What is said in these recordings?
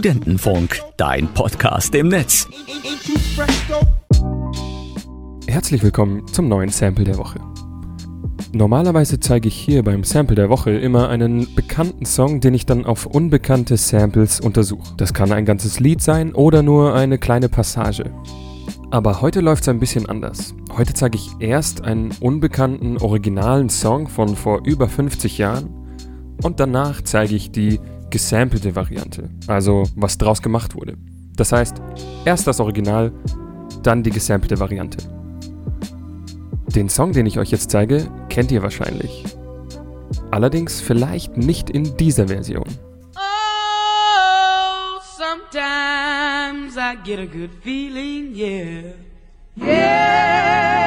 Studentenfunk, dein Podcast im Netz. Herzlich willkommen zum neuen Sample der Woche. Normalerweise zeige ich hier beim Sample der Woche immer einen bekannten Song, den ich dann auf unbekannte Samples untersuche. Das kann ein ganzes Lied sein oder nur eine kleine Passage. Aber heute läuft es ein bisschen anders. Heute zeige ich erst einen unbekannten originalen Song von vor über 50 Jahren und danach zeige ich die gesampelte Variante, also was draus gemacht wurde. Das heißt, erst das Original, dann die gesampelte Variante. Den Song, den ich euch jetzt zeige, kennt ihr wahrscheinlich. Allerdings vielleicht nicht in dieser Version. Oh, sometimes I get a good feeling, yeah. Yeah.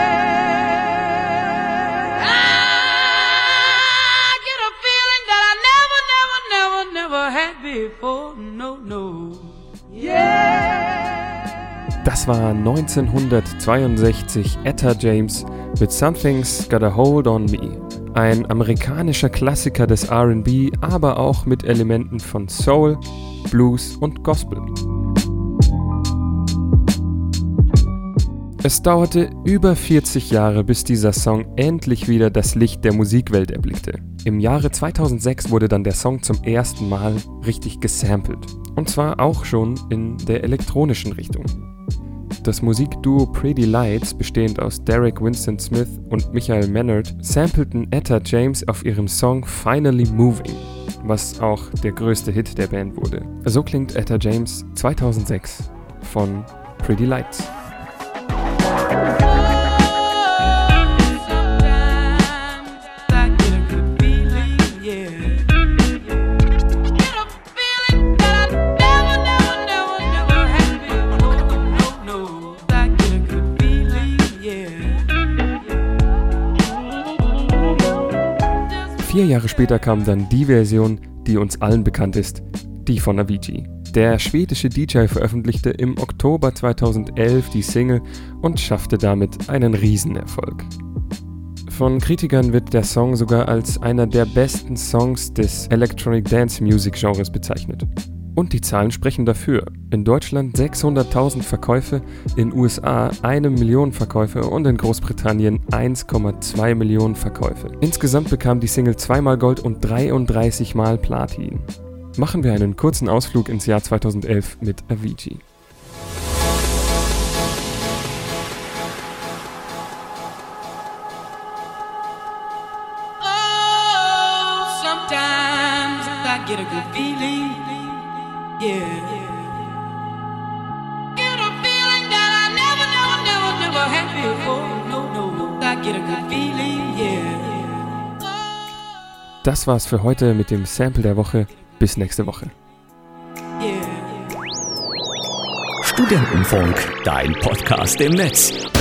Das war 1962 Etta James mit Something's Got a Hold on Me. Ein amerikanischer Klassiker des RB, aber auch mit Elementen von Soul, Blues und Gospel. Es dauerte über 40 Jahre, bis dieser Song endlich wieder das Licht der Musikwelt erblickte. Im Jahre 2006 wurde dann der Song zum ersten Mal richtig gesampelt. Und zwar auch schon in der elektronischen Richtung. Das Musikduo Pretty Lights, bestehend aus Derek Winston Smith und Michael Mannert, sampleten Etta James auf ihrem Song Finally Moving, was auch der größte Hit der Band wurde. So klingt Etta James 2006 von Pretty Lights. Vier Jahre später kam dann die Version, die uns allen bekannt ist, die von Avicii. Der schwedische DJ veröffentlichte im Oktober 2011 die Single und schaffte damit einen Riesenerfolg. Von Kritikern wird der Song sogar als einer der besten Songs des Electronic Dance Music Genres bezeichnet. Und die Zahlen sprechen dafür. In Deutschland 600.000 Verkäufe, in USA eine Million Verkäufe und in Großbritannien 1,2 Millionen Verkäufe. Insgesamt bekam die Single zweimal Gold und 33 Mal Platin. Machen wir einen kurzen Ausflug ins Jahr 2011 mit Avicii. Oh, sometimes I get a good feeling, Das war's für heute mit dem Sample der Woche. Bis nächste Woche. Studentenfunk, dein Podcast im Netz.